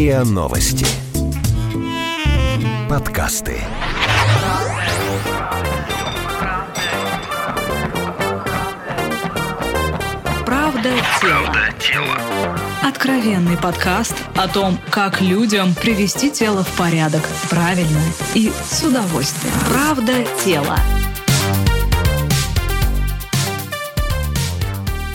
РИА Новости. Подкасты. Правда тело. Откровенный подкаст о том, как людям привести тело в порядок правильно и с удовольствием. Правда тело.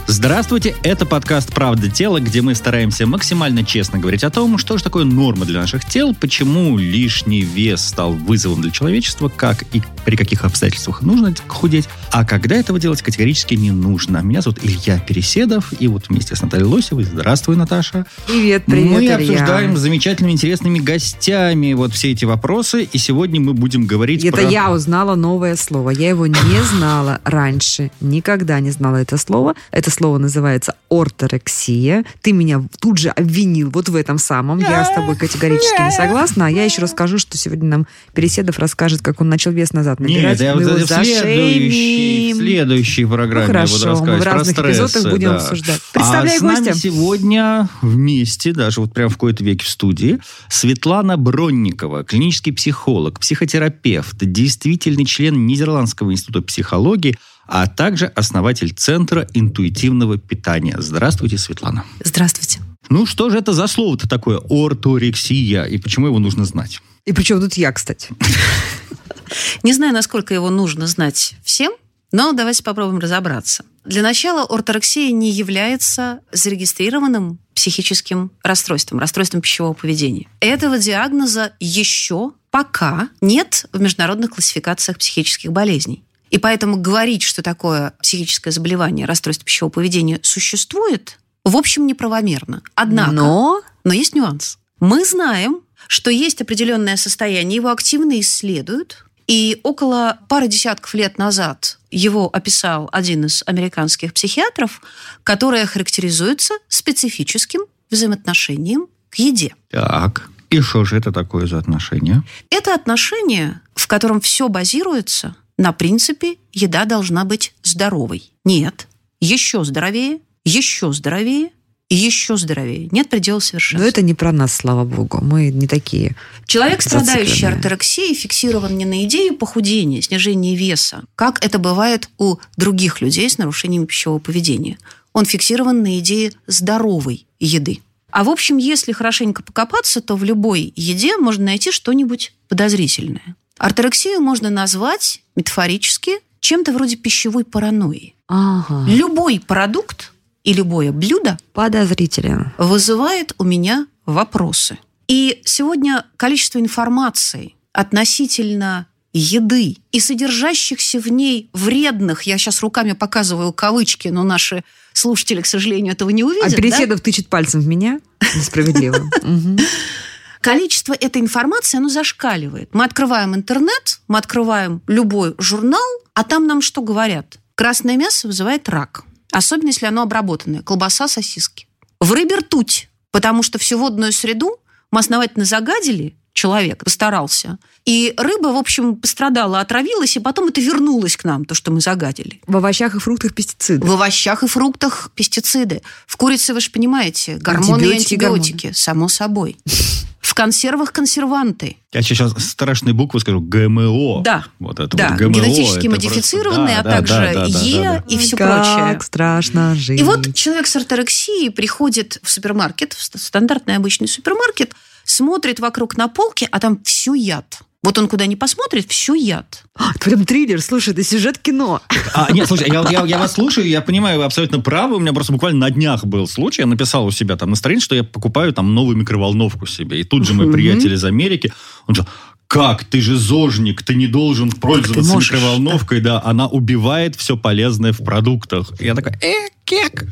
Здравствуйте, это подкаст «Правда тела», где мы стараемся максимально честно говорить о том, что же такое норма для наших тел, почему лишний вес стал вызовом для человечества, как и при каких обстоятельствах нужно худеть, а когда этого делать категорически не нужно. Меня зовут Илья Переседов, и вот вместе с Натальей Лосевой, здравствуй, Наташа. Привет, привет, Мы Илья. обсуждаем с замечательными, интересными гостями вот все эти вопросы, и сегодня мы будем говорить Это про... я узнала новое слово. Я его не знала раньше. Никогда не знала это слово. Это слово называется орторексия. Ты меня тут же обвинил вот в этом самом. Я с тобой категорически не согласна. А я еще расскажу, что сегодня нам Переседов расскажет, как он начал вес назад набирать. Нет, я Мы вот его в следующей, следующей программе Ну, я буду хорошо, мы рассказывать в про разных стрессы, эпизодах будем да. обсуждать. Представляй а с нами гостя. сегодня вместе, даже вот прям в какой-то веке в студии, Светлана Бронникова, клинический психолог, психотерапевт, действительный член Нидерландского института психологии, а также основатель Центра интуитивного питания. Здравствуйте, Светлана. Здравствуйте. Ну, что же это за слово-то такое орторексия, и почему его нужно знать? И причем тут я, кстати. Не знаю, насколько его нужно знать всем, но давайте попробуем разобраться. Для начала орторексия не является зарегистрированным психическим расстройством, расстройством пищевого поведения. Этого диагноза еще пока нет в международных классификациях психических болезней. И поэтому говорить, что такое психическое заболевание, расстройство пищевого поведения существует, в общем, неправомерно. Однако, Но но есть нюанс. Мы знаем, что есть определенное состояние, его активно исследуют, и около пары десятков лет назад его описал один из американских психиатров, которое характеризуется специфическим взаимоотношением к еде. Так, и что же это такое за отношение? Это отношение, в котором все базируется на принципе еда должна быть здоровой. Нет, еще здоровее, еще здоровее и еще здоровее. Нет предела но совершенства. это не про нас, слава богу. Мы не такие. Человек, страдающий орторексией, фиксирован не на идее похудения, снижения веса, как это бывает у других людей с нарушениями пищевого поведения. Он фиксирован на идее здоровой еды. А в общем, если хорошенько покопаться, то в любой еде можно найти что-нибудь подозрительное. Орторексию можно назвать метафорически чем-то вроде пищевой паранойи. Ага. Любой продукт и любое блюдо Подозрителен. вызывает у меня вопросы. И сегодня количество информации относительно еды и содержащихся в ней вредных, я сейчас руками показываю кавычки, но наши слушатели, к сожалению, этого не А увидят, да? Переседов тычет пальцем в меня? Несправедливо. Количество этой информации, оно зашкаливает. Мы открываем интернет, мы открываем любой журнал, а там нам что говорят? Красное мясо вызывает рак, особенно если оно обработанное, колбаса, сосиски. В рыбе ртуть, потому что всю водную среду мы основательно загадили, человек постарался, и рыба, в общем, пострадала, отравилась, и потом это вернулось к нам, то, что мы загадили. В овощах и фруктах пестициды. В овощах и фруктах пестициды. В курице, вы же понимаете, гормоны Антибиотики, и антибиотики, само собой. В консервах консерванты. Я сейчас страшные буквы скажу. ГМО. Да. Вот это Да, вот ГМО. генетически это модифицированные, просто- а да, также да, да, да, Е да, да. и все как прочее. страшно жить. И вот человек с орторексией приходит в супермаркет, в ст- стандартный обычный супермаркет, смотрит вокруг на полке, а там все яд. Вот он куда ни посмотрит, все яд. А, это прям триллер, слушай, это сюжет кино. А, нет, слушай, я, я- я вас слушаю, я понимаю, вы абсолютно правы. У меня просто буквально на днях был случай. Я написал у себя там на странице, что я покупаю там новую микроволновку себе. И тут же мой приятель из Америки, он же, как, ты же зожник, ты не должен пользоваться можешь, микроволновкой, да. она убивает все полезное в продуктах. И я такой, э, кек.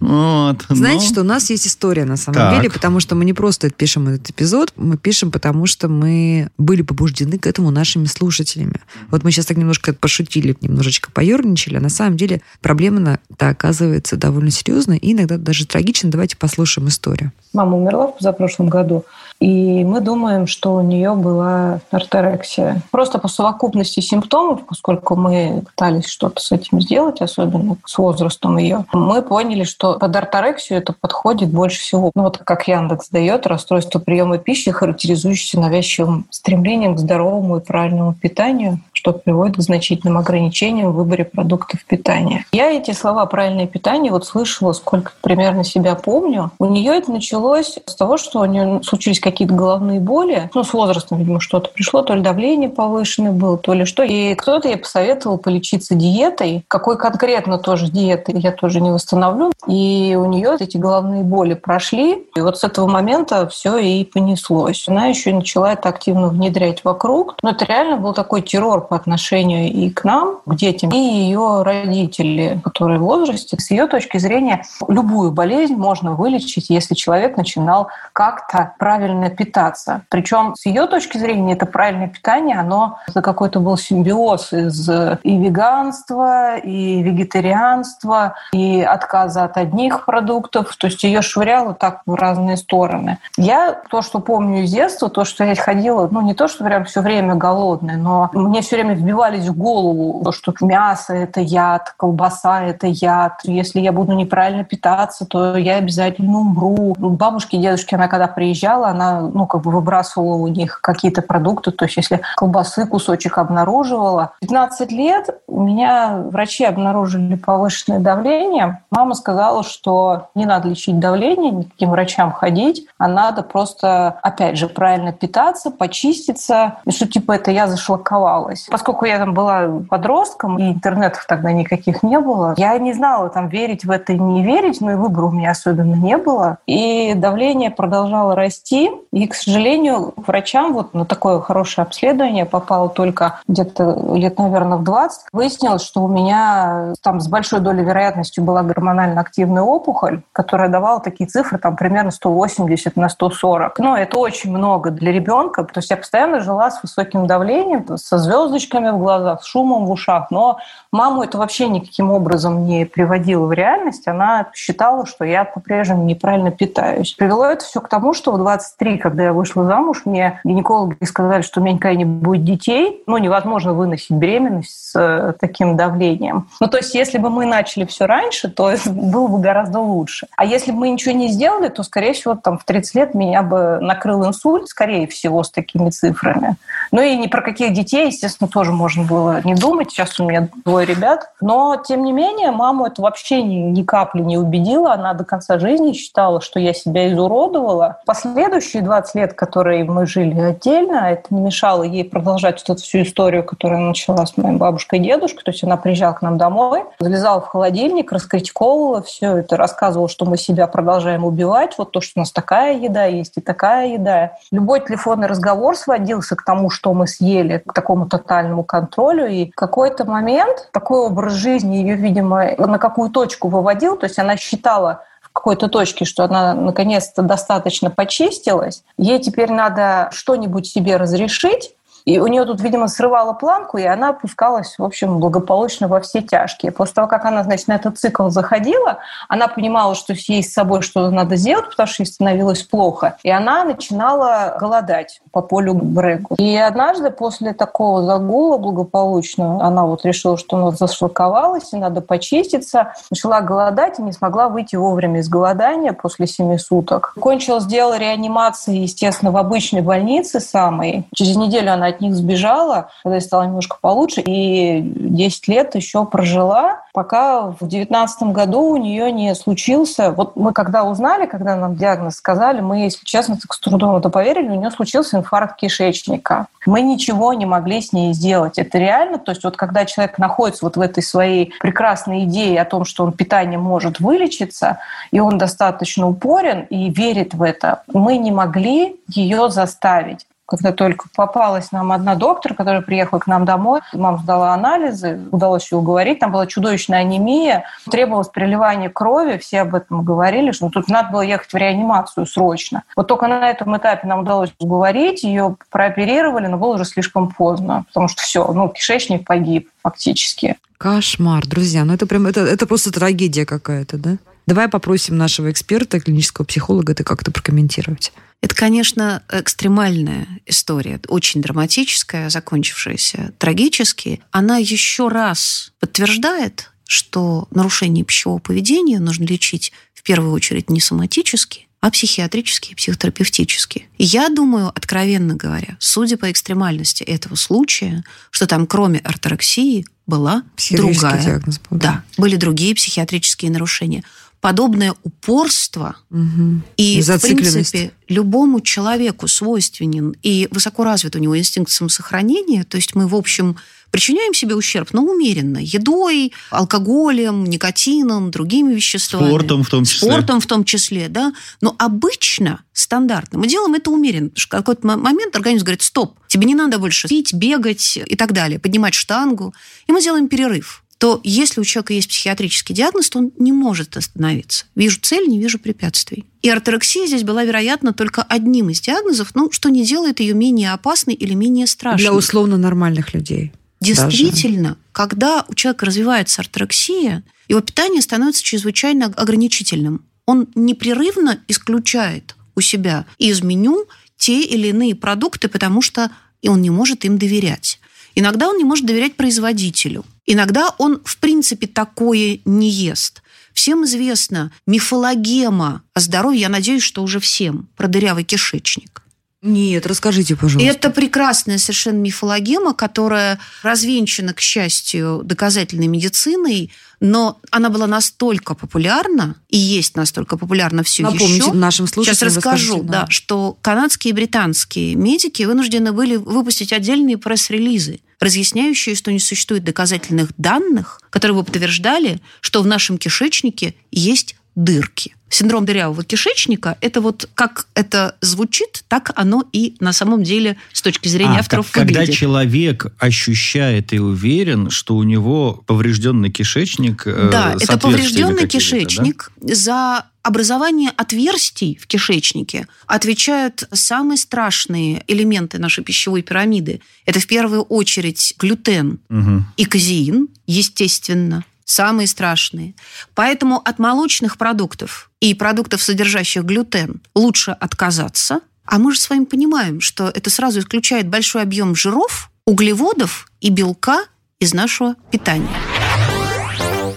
Вот, Знаете, ну. что у нас есть история на самом Так. деле, потому что мы не просто пишем этот эпизод, мы пишем, потому что мы были побуждены к этому нашими слушателями. Вот мы сейчас так немножко пошутили, немножечко поерничали, а на самом деле проблема-то оказывается довольно серьезная и иногда даже трагичная. Давайте послушаем историю. Мама умерла в позапрошлом году, и мы думаем, что у нее была орторексия. Просто по совокупности симптомов, поскольку мы пытались что-то с этим сделать, особенно с возрастом ее, мы поняли, что под орторексию это подходит больше всего. Ну вот как Яндекс дает, расстройство приема пищи, характеризующееся навязчивым стремлением к здоровому и правильному питанию, что приводит к значительным ограничениям в выборе продуктов питания. Я эти слова «правильное питание» вот слышала, сколько примерно себя помню. У нее это началось с того, что у нее случились какие-то головные боли. Ну, с возрастом, видимо, что-то пришло, то ли давление повышенное было, то ли что. И кто-то ей посоветовал полечиться диетой. Какой конкретно тоже диеты, я тоже не восстановлю. И у нее эти головные боли прошли. И вот с этого момента все и понеслось. Она еще и начала это активно внедрять вокруг. Но это реально был такой террор по отношению и к нам, к детям, и ее родители, которые в возрасте. С ее точки зрения, любую болезнь можно вылечить, если человек начинал как-то правильно питаться. Причем с ее точки зрения это правильное питание, оно это какой-то был симбиоз из и веганства, и вегетарианства, и отказа от одних продуктов. То есть ее швыряло так в разные стороны. Я то, что помню из детства, то, что я ходила, ну не то, что прям все время голодная, но мне все время вбивались в голову, что мясо – это яд, колбаса – это яд. Если я буду неправильно питаться, то я обязательно умру. Бабушки и дедушки, она когда приезжала, она ну, как бы выбрасывала у них какие-то продукты. То есть если колбасы кусочек обнаруживала. 15 лет у меня врачи обнаружили повышенное давление. Мама сказала, что не надо лечить давление, никаким врачам ходить, а надо просто, опять же, правильно питаться, почиститься. И что типа это я зашлаковалась. Поскольку я там была подростком, и интернетов тогда никаких не было, я не знала, там, верить в это и не верить, но и выбора у меня особенно не было. И давление продолжало расти. И, к сожалению, врачам вот на такое хорошее обследование попало только где-то лет, наверное, в 20. Выяснилось, что у меня там с большой долей вероятности была гормонально активная опухоль, которая давала такие цифры, там, примерно 180 на 140. Ну, это очень много для ребенка. То есть я постоянно жила с высоким давлением, со звездочками в глазах, шумом в ушах. Но маму это вообще никаким образом не приводило в реальность. Она считала, что я по-прежнему неправильно питаюсь. Привело это все к тому, что в 23, когда я вышла замуж, мне гинекологи сказали, что у меня никогда не будет детей. Ну, невозможно выносить беременность с э, таким давлением. Ну, то есть, если бы мы начали все раньше, то было бы гораздо лучше. А если бы мы ничего не сделали, то, скорее всего, там в 30 лет меня бы накрыл инсульт, скорее всего, с такими цифрами. Ну и ни про каких детей, естественно, тоже можно было не думать. Сейчас у меня двое ребят. Но, тем не менее, маму это вообще ни, ни капли не убедило. Она до конца жизни считала, что я себя изуродовала. Последующие 20 лет, которые мы жили отдельно, это не мешало ей продолжать вот эту всю историю, которая началась с моей бабушкой и дедушкой. То есть она приезжала к нам домой, залезала в холодильник, раскритиковывала все это, рассказывала, что мы себя продолжаем убивать, вот то, что у нас такая еда есть и такая еда. Любой телефонный разговор сводился к тому, что мы съели, к такому тотальному контролю. И в какой-то момент такой образ жизни ее, видимо, на какую точку выводил. То есть она считала в какой-то точке, что она наконец-то достаточно почистилась. Ей теперь надо что-нибудь себе разрешить, и у нее тут, видимо, срывала планку, и она опускалась, в общем, благополучно во все тяжкие. После того, как она, значит, на этот цикл заходила, она понимала, что ей с собой что-то надо сделать, потому что ей становилось плохо. И она начинала голодать по полю Брегу. И однажды после такого загула благополучно она вот решила, что она зашлаковалась, и надо почиститься, начала голодать и не смогла выйти вовремя из голодания после семи суток. Кончилось дело реанимации, естественно, в обычной больнице самой. Через неделю она от них сбежала, когда ей стало немножко получше, и 10 лет еще прожила, пока в 19 году у нее не случился... Вот мы когда узнали, когда нам диагноз сказали, мы, если честно, так с трудом это поверили, у нее случился инфаркт кишечника. Мы ничего не могли с ней сделать. Это реально, то есть вот когда человек находится вот в этой своей прекрасной идее о том, что он питанием может вылечиться, и он достаточно упорен и верит в это, мы не могли ее заставить когда только попалась нам одна доктор, которая приехала к нам домой, мама сдала анализы, удалось ее уговорить, там была чудовищная анемия, требовалось переливание крови, все об этом говорили, что тут надо было ехать в реанимацию срочно. Вот только на этом этапе нам удалось уговорить, ее прооперировали, но было уже слишком поздно, потому что все, ну, кишечник погиб фактически. Кошмар, друзья, ну это прям, это, это просто трагедия какая-то, да? Давай попросим нашего эксперта, клинического психолога, это как-то прокомментировать. Это, конечно, экстремальная история, очень драматическая, закончившаяся трагически. Она еще раз подтверждает что нарушение пищевого поведения нужно лечить в первую очередь не соматически, а психиатрически и психотерапевтически. И я думаю, откровенно говоря, судя по экстремальности этого случая, что там кроме орторексии была другая. диагноз был. Да, были другие психиатрические нарушения. Подобное упорство Мгм. и, в Зацикленность. принципе, любому человеку свойственен и высоко развит у него инстинкт самосохранения. То есть мы, в общем, причиняем себе ущерб, но умеренно. Едой, алкоголем, никотином, другими веществами. Спортом в том числе. Спортом в том числе, да. Но обычно, стандартно, мы делаем это умеренно. Потому что в какой-то мо- момент организм говорит, стоп, тебе не надо больше пить, бегать и так далее, поднимать штангу. И мы делаем перерыв то если у человека есть психиатрический диагноз, то он не может остановиться. Вижу цель, не вижу препятствий. И орторексия здесь была, вероятно, только одним из диагнозов, ну, что не делает ее менее опасной или менее страшной. Для условно нормальных людей. Действительно, когда у человека развивается орторексия, его питание становится чрезвычайно ограничительным. Он непрерывно исключает у себя из меню те или иные продукты, потому что он не может им доверять. Иногда он не может доверять производителю. Иногда он, в принципе, такое не ест. Всем известна мифологема о здоровье, я надеюсь, что уже всем, про дырявый кишечник. Нет, расскажите, пожалуйста. это прекрасная совершенно мифологема, которая развенчана, к счастью, доказательной медициной, но она была настолько популярна и есть настолько популярна все Напомните еще. нашим Сейчас слушателям. расскажу, расскажите да, что канадские и британские медики вынуждены были выпустить отдельные пресс-релизы, разъясняющие, что не существует доказательных данных, которые бы подтверждали, что в нашем кишечнике есть дырки. Синдром дырявого кишечника – это вот как это звучит, так оно и на самом деле с точки зрения А, авторов как- когда выглядит. человек ощущает и уверен, что у него поврежденный кишечник, э, Да, это поврежденный какими-то, да? кишечник. За образование отверстий в кишечнике отвечают самые страшные элементы нашей пищевой пирамиды. Это в первую очередь глютен Мгм. и казеин, естественно, самые страшные. Поэтому от молочных продуктов и продуктов, содержащих глютен, лучше отказаться. А мы же с вами понимаем, что это сразу исключает большой объем жиров, углеводов и белка из нашего питания.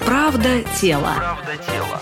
Правда тела. Правда тела.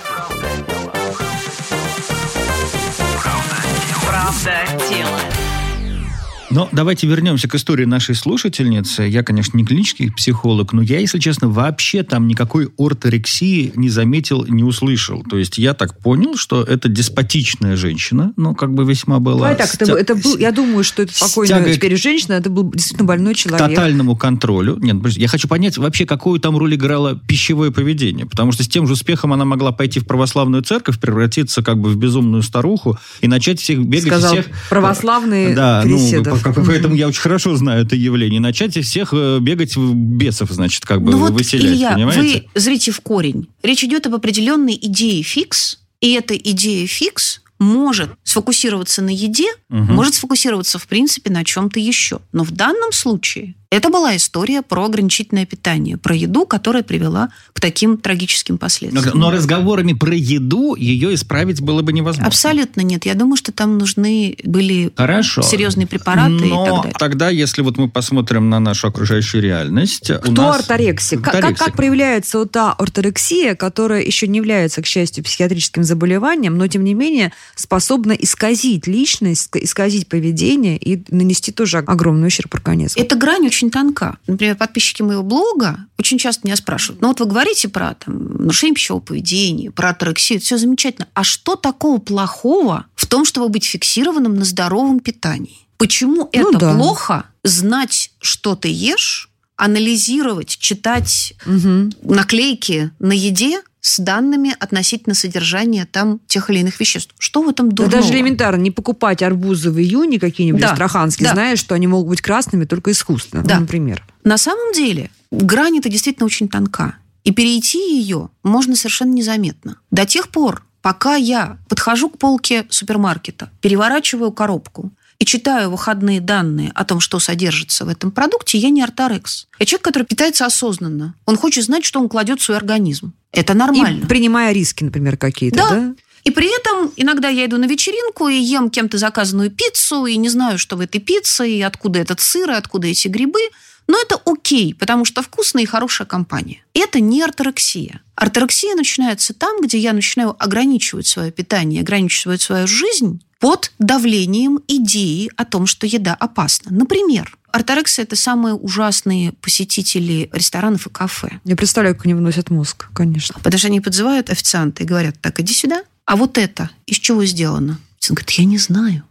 Но давайте вернемся к истории нашей слушательницы. Я, конечно, не клинический психолог, но я, если честно, вообще там никакой орторексии не заметил, не услышал. То есть я так понял, что это деспотичная женщина, но как бы весьма была... Давай так, это, стя- это был, я думаю, что это с спокойно тягой к- теперь женщина, это был действительно больной к человек. тотальному контролю. Нет, я хочу понять вообще, какую там роль играло пищевое поведение. Потому что с тем же успехом она могла пойти в православную церковь, превратиться как бы в безумную старуху и начать всех бегать Сказал всех... православные Да, ну, поэтому я очень хорошо знаю это явление. Начать всех э, бегать бесов, значит, как бы Ну вот, выселять, Илья, понимаете? вы зрите в корень. Речь идет об определенной идее фикс, и эта идея фикс может сфокусироваться на еде, Мгм. может сфокусироваться, в принципе, на чем-то еще. Но в данном случае это была история про ограничительное питание, про еду, которая привела к таким трагическим Но, последствиям. но разговорами про еду ее исправить было бы невозможно. Абсолютно нет. Я думаю, что там нужны были Хорошо. серьезные препараты Но и так далее. тогда, если вот мы посмотрим на нашу окружающую реальность... у Кто нас- орторексик? Как, как, как проявляется вот та орторексия, которая еще не является, к счастью, психиатрическим заболеванием, но тем не менее способна исказить личность, ска- исказить поведение и нанести тоже огромный ущерб организму? Эта грань очень тонка. Например, подписчики моего блога очень часто меня спрашивают, ну вот вы говорите про там, нарушение пищевого поведения, про аторексию, это все замечательно. А что такого плохого в том, чтобы быть фиксированным на здоровом питании? Почему Ну это да. плохо знать, что ты ешь, анализировать, читать Мгм. наклейки на еде с данными относительно содержания там тех или иных веществ? Что в этом Да дурного? даже элементарно не покупать арбузы в июне какие-нибудь Да, астраханские, да. зная, что они могут быть красными только искусственно, ну, Да. например. На самом деле грань это действительно очень тонка. И перейти ее можно совершенно незаметно. До тех пор, пока я подхожу к полке супермаркета, переворачиваю коробку и читаю выходные данные о том, что содержится в этом продукте, я не орторекс. Я человек, который питается осознанно. Он хочет знать, что он кладет в свой организм. Это нормально. И принимая риски, например, какие-то, Да. да? И при этом иногда я иду на вечеринку и ем кем-то заказанную пиццу, и не знаю, что в этой пицце, и откуда этот сыр, и откуда эти грибы. Но это окей, потому что вкусная и хорошая компания. Это не орторексия. Орторексия начинается там, где я начинаю ограничивать свое питание, ограничивать свою жизнь под давлением идеи о том, что еда опасна. Например, орторексия – это самые ужасные посетители ресторанов и кафе. Я представляю, как они выносят мозг, конечно. Потому что они подзывают официанта и говорят, так, иди сюда. А вот это из чего сделано? Он говорит, я не знаю.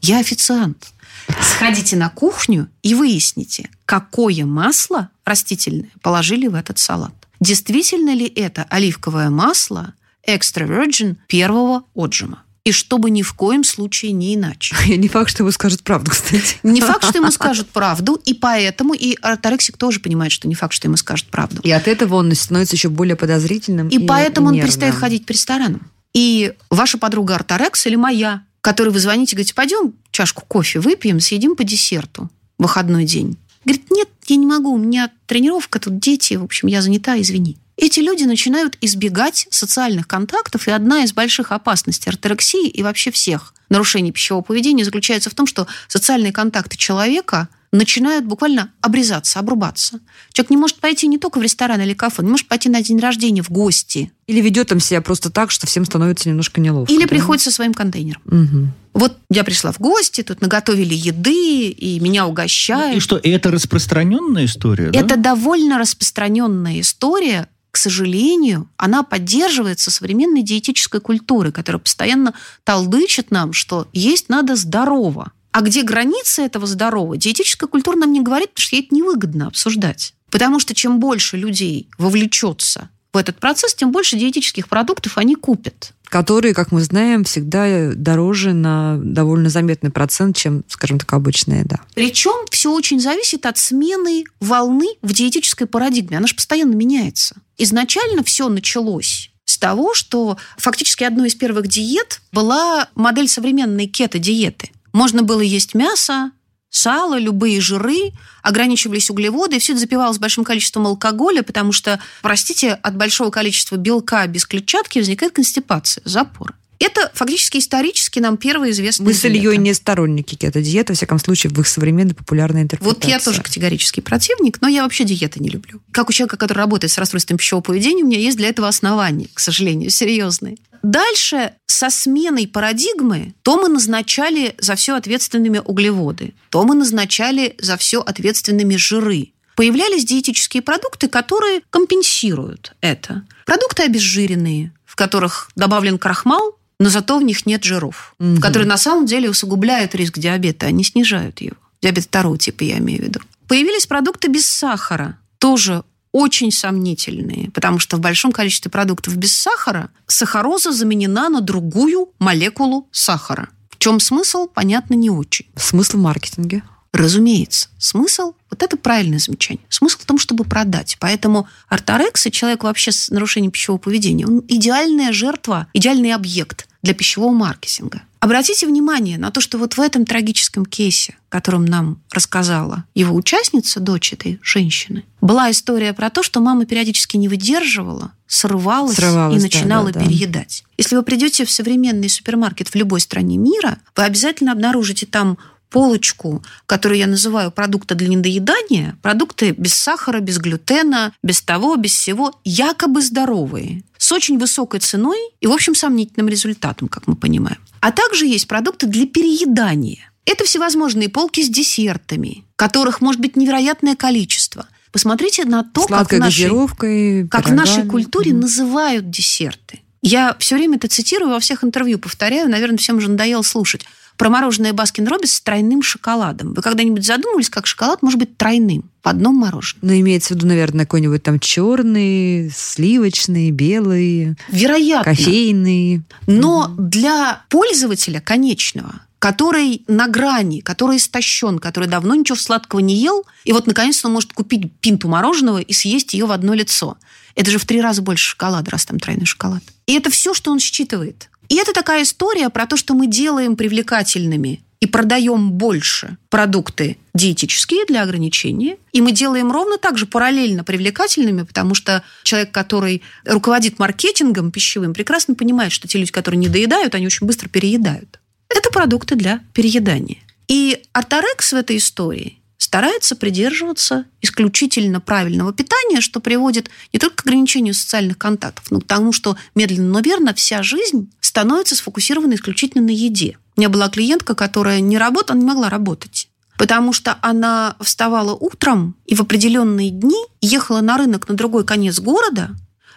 Я официант. Сходите на кухню и выясните, какое масло растительное положили в этот салат. Действительно ли это оливковое масло extra virgin первого отжима? И чтобы ни в коем случае не иначе. Не факт, что ему скажут правду, кстати. Не факт, что ему скажут правду, и поэтому и орторексик тоже понимает, что не факт, что ему скажут правду. И от этого он становится еще более подозрительным. И, и поэтому он перестает ходить по ресторанам. И ваша подруга орторекс или моя, которой вы звоните, говорите, пойдем чашку кофе выпьем, съедим по десерту в выходной день. Говорит, нет, я не могу, у меня тренировка, тут дети, в общем, я занята, извини эти люди начинают избегать социальных контактов, и одна из больших опасностей орторексии и вообще всех нарушений пищевого поведения заключается в том, что социальные контакты человека начинают буквально обрезаться, обрубаться. Человек не может пойти не только в ресторан или кафе, он не может пойти на день рождения в гости. Или ведет там себя просто так, что всем становится немножко неловко. Или да? приходит со своим контейнером. Угу. Вот я пришла в гости, тут наготовили еды, и меня угощают. И что, это распространенная история? Это да? довольно распространенная история, к сожалению, она поддерживается современной диетической культурой, которая постоянно толдычит нам, что есть надо здорово. А где границы этого здорового, диетическая культура нам не говорит, потому что ей это невыгодно обсуждать. Потому что чем больше людей вовлечется в этот процесс, тем больше диетических продуктов они купят которые, как мы знаем, всегда дороже на довольно заметный процент, чем, скажем так, обычная еда. Причем все очень зависит от смены волны в диетической парадигме. Она же постоянно меняется. Изначально все началось с того, что фактически одной из первых диет была модель современной кето-диеты. Можно было есть мясо, сало, любые жиры, ограничивались углеводы, и все это запивалось большим количеством алкоголя, потому что, простите, от большого количества белка без клетчатки возникает констипация, запор. Это фактически исторически нам первая известная Мы с Ильей не сторонники кето-диеты, во всяком случае, в их современной популярной интерпретации. Вот я тоже категорический противник, но я вообще диеты не люблю. Как у человека, который работает с расстройством пищевого поведения, у меня есть для этого основания, к сожалению, серьезные. Дальше со сменой парадигмы то мы назначали за все ответственными углеводы, то мы назначали за все ответственными жиры. Появлялись диетические продукты, которые компенсируют это. Продукты обезжиренные, в которых добавлен крахмал, но зато в них нет жиров, угу. которые на самом деле усугубляют риск диабета, не снижают его. Диабет второго типа я имею в виду. Появились продукты без сахара, тоже очень сомнительные, потому что в большом количестве продуктов без сахара сахароза заменена на другую молекулу сахара. В чем смысл, понятно, не очень. Смысл в маркетинге? Разумеется. Смысл, вот это правильное замечание, смысл в том, чтобы продать. Поэтому арторекс и человек вообще с нарушением пищевого поведения, он идеальная жертва, идеальный объект для пищевого маркетинга. Обратите внимание на то, что вот в этом трагическом кейсе, которым нам рассказала его участница, дочь этой женщины, была история про то, что мама периодически не выдерживала, срывалась, срывалась и начинала да, да, переедать. Да. Если вы придете в современный супермаркет в любой стране мира, вы обязательно обнаружите там полочку, которую я называю продукты для недоедания, продукты без сахара, без глютена, без того, без всего, якобы здоровые, с очень высокой ценой и, в общем, сомнительным результатом, как мы понимаем. А также есть продукты для переедания. Это всевозможные полки с десертами, которых может быть невероятное количество. Посмотрите на то, как в, нашей, как в нашей культуре называют десерты. Я все время это цитирую, во всех интервью повторяю, наверное, всем уже надоело слушать про мороженое Баскин Роббинс с тройным шоколадом. Вы когда-нибудь задумывались, как шоколад может быть тройным в одном мороженом? Ну, имеется в виду, наверное, какой-нибудь там черный, сливочный, белый. Вероятно. Кофейный. Но для пользователя конечного который на грани, который истощен, который давно ничего сладкого не ел, и вот наконец-то он может купить пинту мороженого и съесть ее в одно лицо. Это же в три раза больше шоколада, раз там тройной шоколад. И это все, что он считывает. И это такая история про то, что мы делаем привлекательными и продаем больше продукты диетические для ограничения, и мы делаем ровно так же параллельно привлекательными, потому что человек, который руководит маркетингом пищевым, прекрасно понимает, что те люди, которые не доедают, они очень быстро переедают. Это продукты для переедания. И арторекс в этой истории старается придерживаться исключительно правильного питания, что приводит не только к ограничению социальных контактов, но к тому, что медленно, но верно вся жизнь становится сфокусирована исключительно на еде. У меня была клиентка, которая не работала, не могла работать потому что она вставала утром и в определенные дни ехала на рынок на другой конец города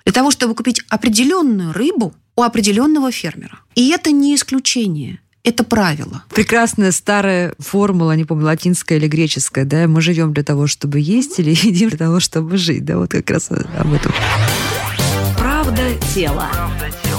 для того, чтобы купить определенную рыбу у определенного фермера. И это не исключение. Это правило. Прекрасная старая формула, не помню, латинская или греческая, да, мы живем для того, чтобы есть, или едим для того, чтобы жить, да, вот как раз об этом. Правда тела. Правда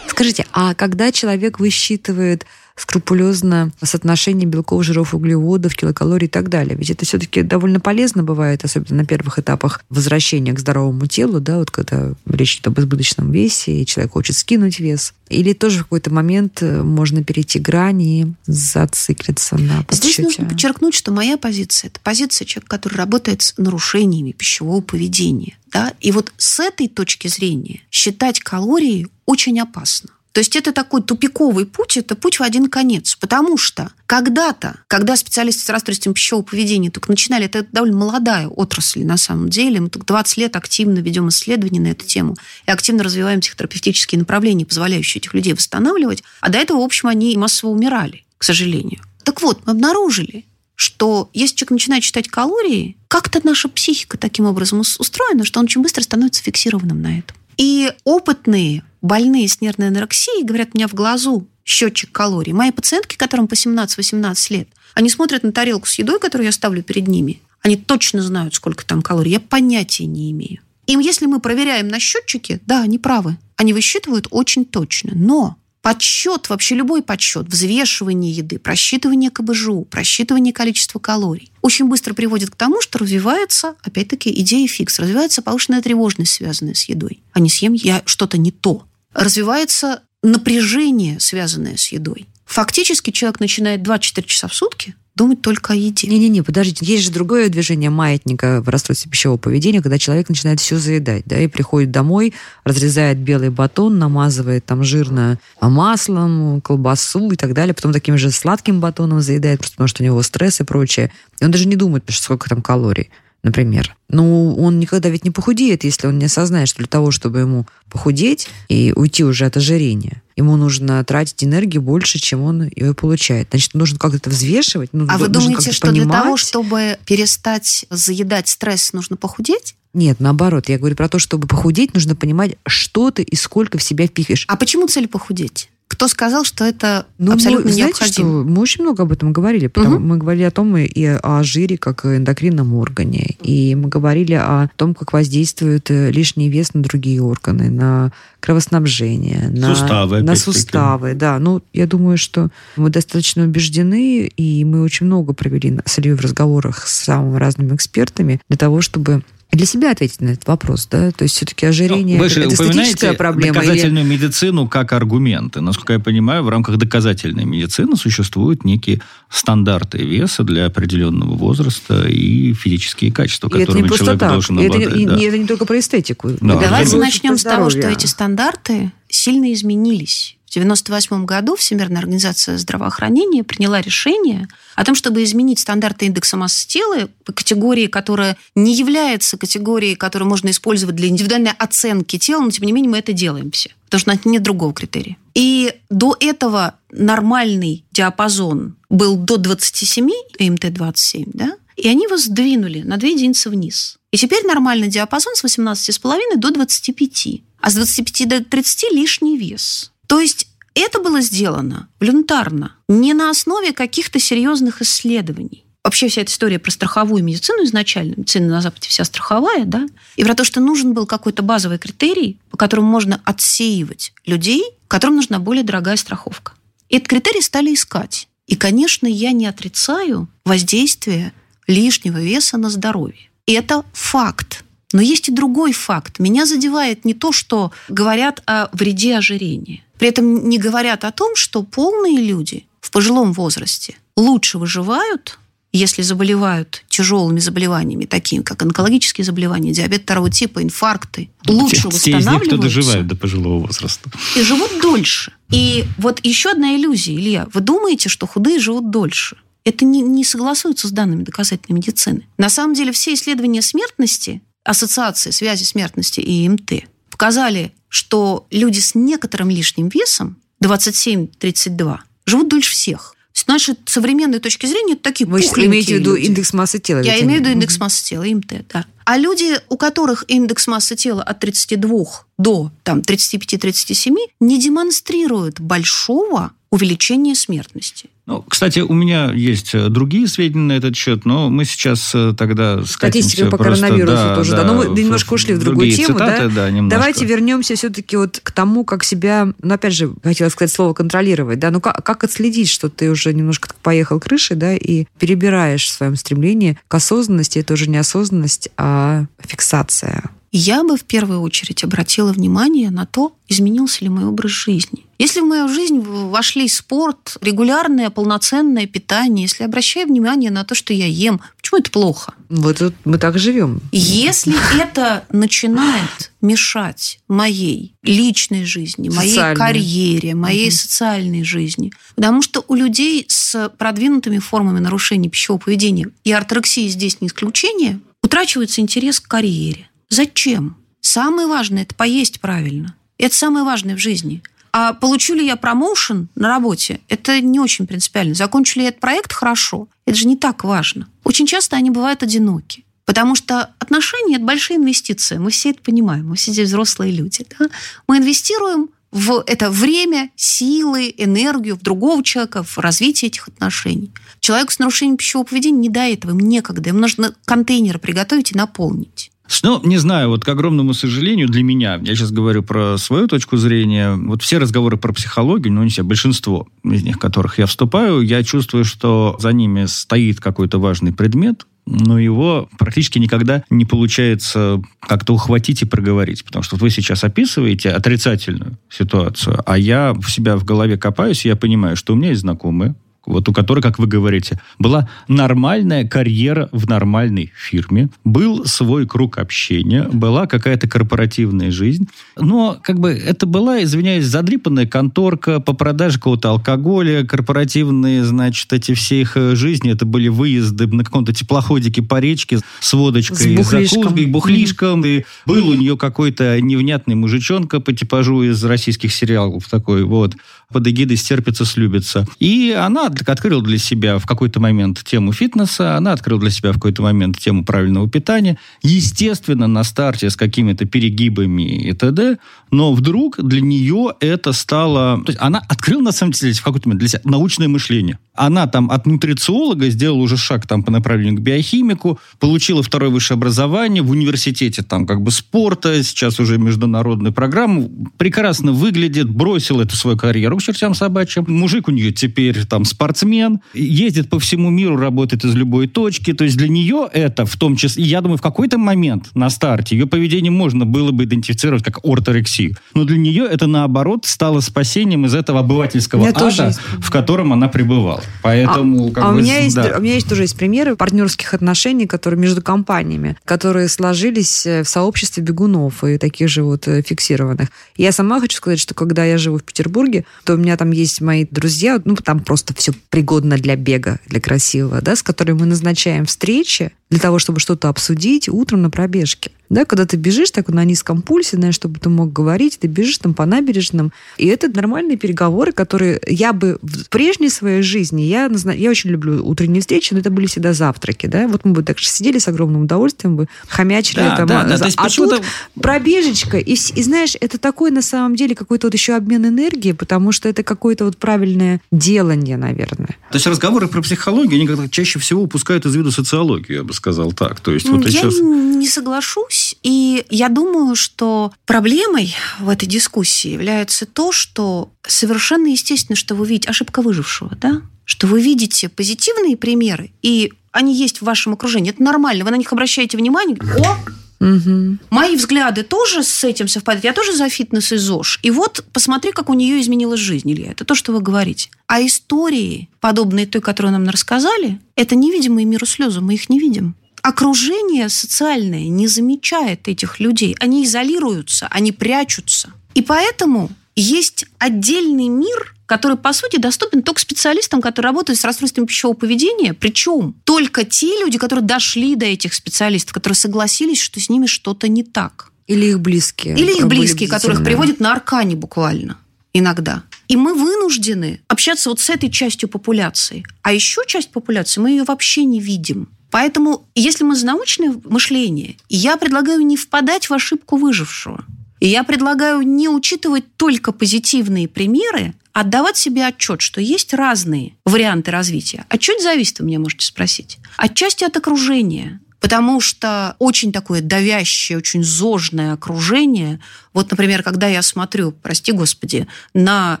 Скажите, а когда человек высчитывает скрупулезно соотношение белков, жиров, углеводов, килокалорий и так далее. Ведь это все-таки довольно полезно бывает, особенно на первых этапах возвращения к здоровому телу, да, вот когда речь идет об избыточном весе, и человек хочет скинуть вес. Или тоже в какой-то момент э, можно перейти грани и зациклиться на подсчете. Здесь нужно подчеркнуть, что моя позиция – это позиция человека, который работает с нарушениями пищевого поведения. Да? И вот с этой точки зрения считать калории очень опасно. То есть это такой тупиковый путь, это путь в один конец. Потому что когда-то, когда специалисты с расстройством пищевого поведения только начинали, это довольно молодая отрасль на самом деле, мы только 20 лет активно ведем исследования на эту тему и активно развиваем психотерапевтические направления, позволяющие этих людей восстанавливать. А до этого, в общем, они массово умирали, к сожалению. Так вот, мы обнаружили, что если человек начинает считать калории, как-то наша психика таким образом устроена, что он очень быстро становится фиксированным на этом. И опытные больные с нервной анорексией говорят, у меня в глазу счетчик калорий. Мои пациентки, которым по 17-18 лет, они смотрят на тарелку с едой, которую я ставлю перед ними. Они точно знают, сколько там калорий. Я понятия не имею. Им, если мы проверяем на счетчике, да, они правы. Они высчитывают очень точно. Но подсчет, вообще любой подсчет, взвешивание еды, просчитывание КБЖУ, просчитывание количества калорий очень быстро приводит к тому, что развивается, опять-таки, идея фикс, развивается повышенная тревожность, связанная с едой. А не съем я что-то не то. Развивается напряжение, связанное с едой. Фактически человек начинает 24 часа в сутки думать только о еде. Не-не-не, подождите. Есть же другое движение маятника в расстройстве пищевого поведения, когда человек начинает все заедать, да, и приходит домой, разрезает белый батон, намазывает там жирно маслом, колбасу и так далее, потом таким же сладким батоном заедает, просто потому что у него стресс и прочее. И он даже не думает, сколько там калорий например. Ну, он никогда ведь не похудеет, если он не осознает, что для того, чтобы ему похудеть и уйти уже от ожирения, ему нужно тратить энергию больше, чем он ее получает. Значит, нужно как-то это взвешивать. Ну, а вы думаете, что понимать. для того, чтобы перестать заедать стресс, нужно похудеть? Нет, наоборот. Я говорю про то, чтобы похудеть, нужно понимать, что ты и сколько в себя впихиваешь. А почему цель похудеть? Кто сказал, что это ну, абсолютно мы, знаете, необходимо? Что? Мы очень много об этом говорили. Потому, угу. Мы говорили о том и о жире как эндокринном органе. И мы говорили о том, как воздействует э, лишний вес на другие органы, на кровоснабжение, на суставы. На суставы, да. Ну, я думаю, что мы достаточно убеждены, и мы очень много провели с Ильей в разговорах с самыми разными экспертами для того, чтобы для себя ответить на этот вопрос, да? То есть все-таки ожирение ну, вы это, это эстетическая проблема. доказательную или... медицину как аргументы. Насколько я понимаю, в рамках доказательной медицины существуют некие стандарты веса для определенного возраста и физические качества, и которыми человек так. должен обладать. Это, не, да. это не только про эстетику. Да. Давайте начнем с того, что эти стандарты сильно изменились 1998 году Всемирная организация здравоохранения приняла решение о том, чтобы изменить стандарты индекса массы тела по категории, которая не является категорией, которую можно использовать для индивидуальной оценки тела, но тем не менее мы это делаем все, потому что нет другого критерия. И до этого нормальный диапазон был до 27, МТ-27, да, и они его сдвинули на 2 единицы вниз. И теперь нормальный диапазон с 18,5 до 25. А с 25 до 30 лишний вес. То есть это было сделано волюнтарно, не на основе каких-то серьезных исследований. Вообще вся эта история про страховую медицину изначально, медицина на Западе вся страховая, да, и про то, что нужен был какой-то базовый критерий, по которому можно отсеивать людей, которым нужна более дорогая страховка. И этот критерий стали искать. И, конечно, я не отрицаю воздействие лишнего веса на здоровье. И это факт. Но есть и другой факт. Меня задевает не то, что говорят о вреде ожирения. При этом не говорят о том, что полные люди в пожилом возрасте лучше выживают, если заболевают тяжелыми заболеваниями, такими как онкологические заболевания, диабет второго типа, инфаркты, лучше те, восстанавливаются. Те из них, кто доживают до пожилого возраста. И живут дольше. И вот еще одна иллюзия, Илья. Вы думаете, что худые живут дольше? Это не, не согласуется с данными доказательной медицины. На самом деле все исследования смертности, ассоциации связи смертности и ИМТ, показали, что люди с некоторым лишним весом, 27-32, живут дольше всех. С нашей современной точки зрения, это такие Вы имеете в виду люди. индекс массы тела? Я имею в виду индекс массы тела, ИМТ, да. А люди, у которых индекс массы тела от 32 до там, 35-37, не демонстрируют большого увеличения смертности. Ну, кстати, у меня есть э, другие сведения на этот счет, но мы сейчас э, тогда Статистика по просто, коронавирусу да, тоже, да. да, Но мы немножко ушли в другую тему, цитаты, да? немножко. Давайте вернемся все-таки вот к тому, как себя, ну, опять же, хотела сказать слово контролировать, да, ну, как, как отследить, что ты уже немножко так поехал крышей, да, и перебираешь в своем стремлении к осознанности, это уже не осознанность, а фиксация. Я бы в первую очередь обратила внимание на то, изменился ли мой образ жизни. Если в мою жизнь вошли спорт, регулярное полноценное питание, если обращаю внимание на то, что я ем, почему это плохо? Вот мы так живем. Если это начинает мешать моей личной жизни, моей Социальной. карьере, моей социальной жизни, потому что у людей с продвинутыми формами нарушения пищевого поведения, и орторексия здесь не исключение, утрачивается интерес к карьере. Зачем? Самое важное – это поесть правильно. Это самое важное в жизни. А получу ли я промоушен на работе, это не очень принципиально. Закончу ли я этот проект – хорошо. Это же не так важно. Очень часто они бывают одиноки. Потому что отношения – это большая инвестиция. Мы все это понимаем. Мы все здесь взрослые люди. да? Мы инвестируем в это время, силы, энергию в другого человека, в развитие этих отношений. Человеку с нарушением пищевого поведения не до этого, им некогда. Им нужно контейнер приготовить и наполнить. Ну, не знаю, вот к огромному сожалению для меня, я сейчас говорю про свою точку зрения, вот все разговоры про психологию, ну, не все, большинство из них, в которых я вступаю, я чувствую, что за ними стоит какой-то важный предмет, но его практически никогда не получается как-то ухватить и проговорить. Потому что вы сейчас описываете отрицательную ситуацию, а я в себя в голове копаюсь, и я понимаю, что у меня есть знакомые, вот у которой, как вы говорите, была нормальная карьера в нормальной фирме, был свой круг общения, была какая-то корпоративная жизнь, но как бы это была, извиняюсь, задрипанная конторка по продаже какого-то алкоголя, корпоративные, значит, эти все их э, жизни, это были выезды на каком-то теплоходике по речке с водочкой, С бухлишком. закуской, бухлишком, и был у нее какой-то невнятный мужичонка по типажу из российских сериалов такой, вот, под эгидой «Стерпится, слюбится». И она открыла для себя в какой-то момент тему фитнеса, она открыла для себя в какой-то момент тему правильного питания. Естественно, на старте с какими-то перегибами и т.д., но вдруг для нее это стало... То есть она открыла, на самом деле, в какой-то момент для себя научное мышление. Она там от нутрициолога сделала уже шаг там по направлению к биохимику, получила второе высшее образование в университете там как бы спорта, сейчас уже международную программу, прекрасно выглядит, бросил эту свою карьеру к чертям собачьим. Мужик у нее теперь там спортсмен, ездит по всему миру, работает из любой точки. То есть для нее это в том числе, я думаю, в какой-то момент на старте ее поведение можно было бы идентифицировать как орторексию. Но для нее это наоборот стало спасением из этого У обывательского меня ада, есть. в котором она пребывала. Поэтому, как а у бы, меня есть, да. у меня есть тоже есть примеры партнерских отношений, которые между компаниями, которые сложились э, в сообществе бегунов и таких же вот э, фиксированных. Я сама хочу сказать, что когда я живу в Петербурге, то у меня там есть мои друзья, ну там просто все пригодно для бега, для красивого, да, с которыми мы назначаем встречи для того, чтобы что-то обсудить утром на пробежке. Да, когда ты бежишь так на низком пульсе, знаешь, чтобы ты мог говорить, ты бежишь там по набережным. И это нормальные переговоры, которые я бы в прежней своей жизни, я, я очень люблю утренние встречи, но это были всегда завтраки, да. Вот мы бы так сидели с огромным удовольствием, бы хомячили Да, там. да, а, да, а почему-то- тут пробежечка, и, и знаешь, это такой на самом деле какой-то вот еще обмен энергии, потому что это какое-то вот правильное делание, наверное. То есть разговоры про психологию, они как-то чаще всего упускают из виду социологию, я бы сказал так. То есть вот я сейчас... не соглашусь, и я думаю, что проблемой в этой дискуссии является то, что совершенно естественно, что вы видите ошибка выжившего, да? Что вы видите позитивные примеры, и они есть в вашем окружении. Это нормально. Вы на них обращаете внимание. О, Мгм. Мои взгляды тоже с этим совпадают. Я тоже за фитнес и ЗОЖ. И вот посмотри, как у нее изменилась жизнь, Илья. Это то, что вы говорите. А истории, подобные той, которую нам рассказали, это невидимые миру слезы. Мы их не видим. Окружение социальное не замечает этих людей. Они изолируются, они прячутся. И поэтому есть отдельный мир, который, по сути, доступен только специалистам, которые работают с расстройством пищевого поведения. Причем только те люди, которые дошли до этих специалистов, которые согласились, что с ними что-то не так. Или их близкие. Или их близкие, которых приводят на аркане буквально иногда. И мы вынуждены общаться вот с этой частью популяции. А еще часть популяции мы ее вообще не видим. Поэтому, если мы за научное мышление, я предлагаю не впадать в ошибку выжившего. И я предлагаю не учитывать только позитивные примеры, а отдавать себе отчет, что есть разные варианты развития. От чего это зависит, вы меня можете спросить? Отчасти от окружения. Потому что очень такое давящее, очень зожное окружение. Вот, например, когда я смотрю, прости господи, на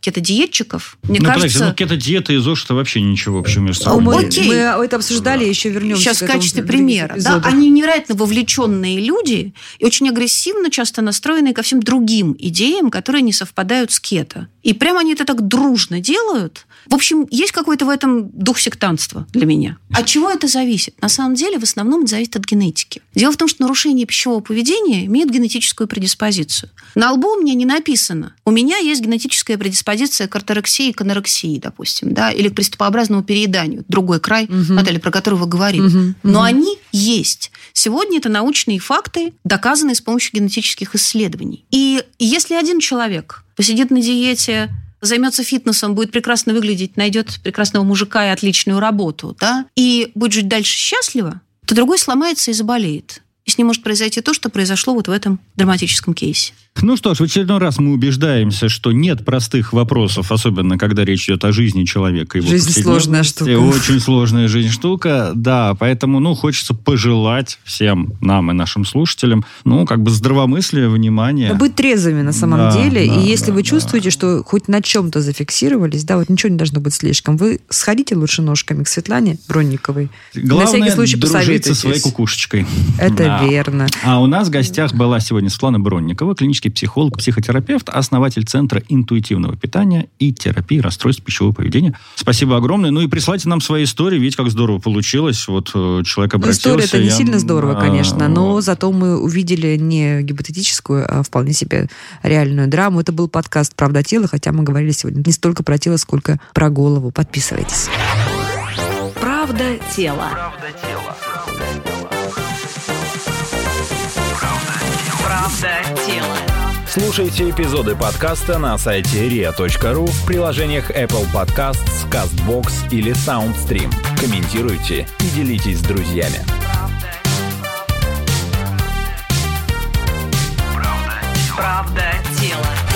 кетодиетчиков, мне ну, кажется... подожди, ну, кето-диета и ЗОЖ это вообще ничего общего между собой. Окей. мы это обсуждали, еще вернемся Сейчас к в качестве примера. Да, они невероятно вовлеченные люди и очень агрессивно часто настроенные ко всем другим идеям, которые не совпадают с кето. И прямо они это так дружно делают. В общем, есть какой-то в этом дух сектантства для меня. От чего это зависит? На самом деле, в основном это зависит от генетики. Дело в том, что нарушение пищевого поведения имеет генетическую предиспозицию. На лбу у меня не написано. У меня есть генетическая предиспозиция к орторексии, к анорексии, допустим, да, или к приступообразному перееданию. Другой край, Мгм. Наталья, про который вы говорили. Мгм, Но мгм. они есть. Сегодня это научные факты, доказанные с помощью генетических исследований. И если один человек посидит на диете, займется фитнесом, будет прекрасно выглядеть, найдет прекрасного мужика и отличную работу, да, и будет жить дальше счастливо, то другой сломается и заболеет. И с ним может произойти то, что произошло вот в этом драматическом кейсе. Ну что ж, в очередной раз мы убеждаемся, что нет простых вопросов, особенно когда речь идет о жизни человека. его Жизнь сложная штука. Очень сложная жизнь штука, да. Поэтому, ну, хочется пожелать всем нам и нашим слушателям, ну, как бы здравомыслия, внимания. Но быть трезвыми на самом Да, деле. да, и если да, вы да. чувствуете, что хоть на чем-то зафиксировались, да, вот ничего не должно быть слишком, вы сходите лучше ножками к Светлане Бронниковой. Главное, на всякий случай дружить со посоветуйтесь. своей кукушечкой. Это Да. верно. А у нас в гостях была сегодня Светлана Бронникова, клинический психолог, психотерапевт, основатель Центра интуитивного питания и терапии расстройств пищевого поведения. Спасибо огромное. Ну и прислайте нам свои истории, видите, как здорово получилось. Вот э, человек Ну, обратился. история это не я, сильно здорово, а, конечно, но вот. зато мы увидели не гипотетическую, а вполне себе реальную драму. Это был подкаст «Правда тела», хотя мы говорили сегодня не столько про тело, сколько про голову. Подписывайтесь. Правда тела. Правда тела. Слушайте эпизоды подкаста на сайте ria.ru в приложениях Apple Podcasts, CastBox или SoundStream. Комментируйте и делитесь с друзьями. Правда тела.